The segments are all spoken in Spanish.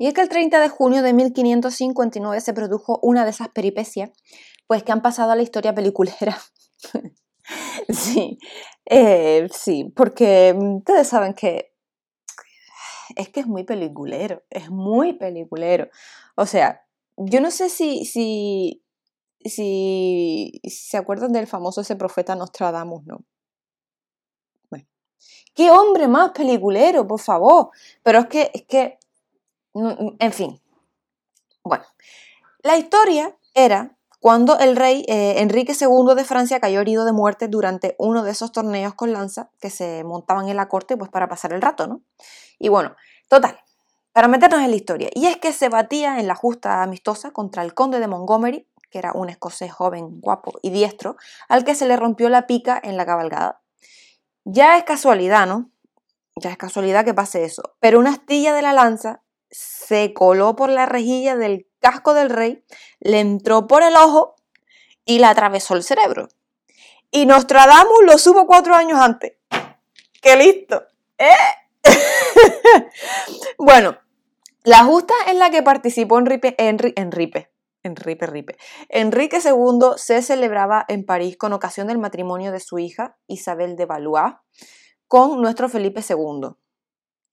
Y es que el 30 de junio de 1559 se produjo una de esas peripecias, pues que han pasado a la historia peliculera. sí, eh, sí, porque ustedes saben que es que es muy peliculero, es muy peliculero. O sea, yo no sé si, si, si, se acuerdan del famoso ese profeta Nostradamus, ¿no? Bueno, qué hombre más peliculero, por favor. Pero es que, es que, en fin. Bueno, la historia era cuando el rey eh, Enrique II de Francia cayó herido de muerte durante uno de esos torneos con lanza que se montaban en la corte pues para pasar el rato, ¿no? Y bueno, total, para meternos en la historia. Y es que se batía en la justa amistosa contra el conde de Montgomery, que era un escocés joven, guapo y diestro, al que se le rompió la pica en la cabalgada. Ya es casualidad, ¿no? Ya es casualidad que pase eso. Pero una astilla de la lanza se coló por la rejilla del casco del rey, le entró por el ojo y le atravesó el cerebro. Y Nostradamus lo supo cuatro años antes. ¡Qué listo! ¿Eh? bueno, la justa en la que participó Enrique, Enrique, Enrique, Enrique, Enrique II se celebraba en París con ocasión del matrimonio de su hija Isabel de Valois con nuestro Felipe II.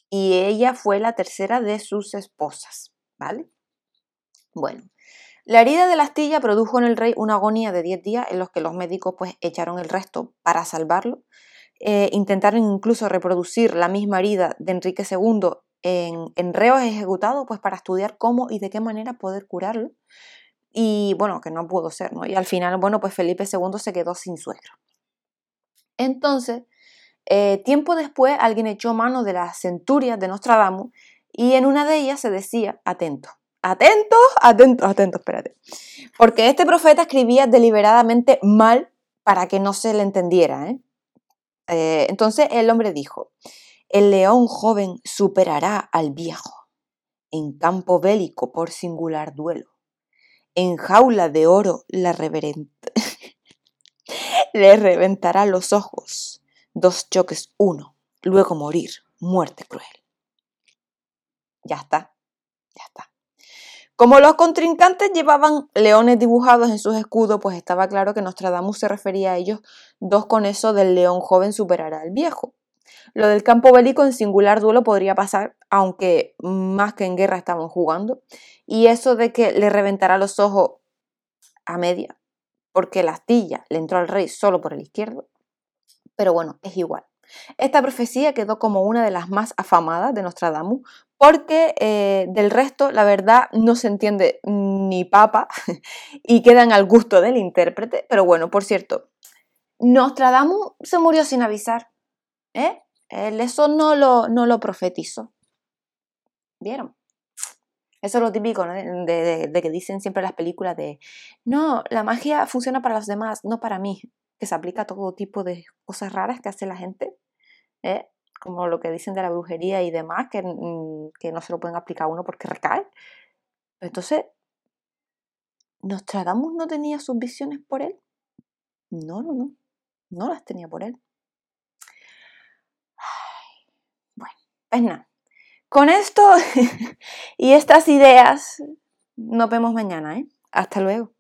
Y ella fue la tercera de sus esposas, ¿vale? Bueno, la herida de la astilla produjo en el rey una agonía de 10 días en los que los médicos pues echaron el resto para salvarlo. Eh, intentaron incluso reproducir la misma herida de Enrique II en, en reos ejecutados pues para estudiar cómo y de qué manera poder curarlo. Y bueno, que no pudo ser, ¿no? Y al final, bueno, pues Felipe II se quedó sin suegro. Entonces, eh, tiempo después, alguien echó mano de las centurias de Nostradamus y en una de ellas se decía, atento, atentos, atentos, atentos, espérate. Porque este profeta escribía deliberadamente mal para que no se le entendiera. ¿eh? Eh, entonces el hombre dijo, el león joven superará al viejo en campo bélico por singular duelo. En jaula de oro la le reventará los ojos. Dos choques, uno. Luego morir. Muerte cruel. Ya está. Ya está. Como los contrincantes llevaban leones dibujados en sus escudos, pues estaba claro que Nostradamus se refería a ellos dos con eso del león joven superará al viejo. Lo del campo bélico en singular duelo podría pasar, aunque más que en guerra estaban jugando. Y eso de que le reventará los ojos a media, porque la astilla le entró al rey solo por el izquierdo. Pero bueno, es igual. Esta profecía quedó como una de las más afamadas de Nostradamus porque eh, del resto, la verdad, no se entiende ni papa y quedan al gusto del intérprete. Pero bueno, por cierto, Nostradamus se murió sin avisar. ¿eh? Eso no lo, no lo profetizó. ¿Vieron? Eso es lo típico de, de, que dicen siempre las películas de, no, la magia funciona para los demás, no para mí, que se aplica a todo tipo de cosas raras que hace la gente. ¿eh? como lo que dicen de la brujería y demás, que, mm, que no se lo pueden aplicar a uno porque recae. Entonces, ¿Nostradamus no tenía sus visiones por él? No, no, no. No las tenía por él. bueno, pues nada. Con esto y estas ideas, nos vemos mañana, ¿eh? Hasta luego.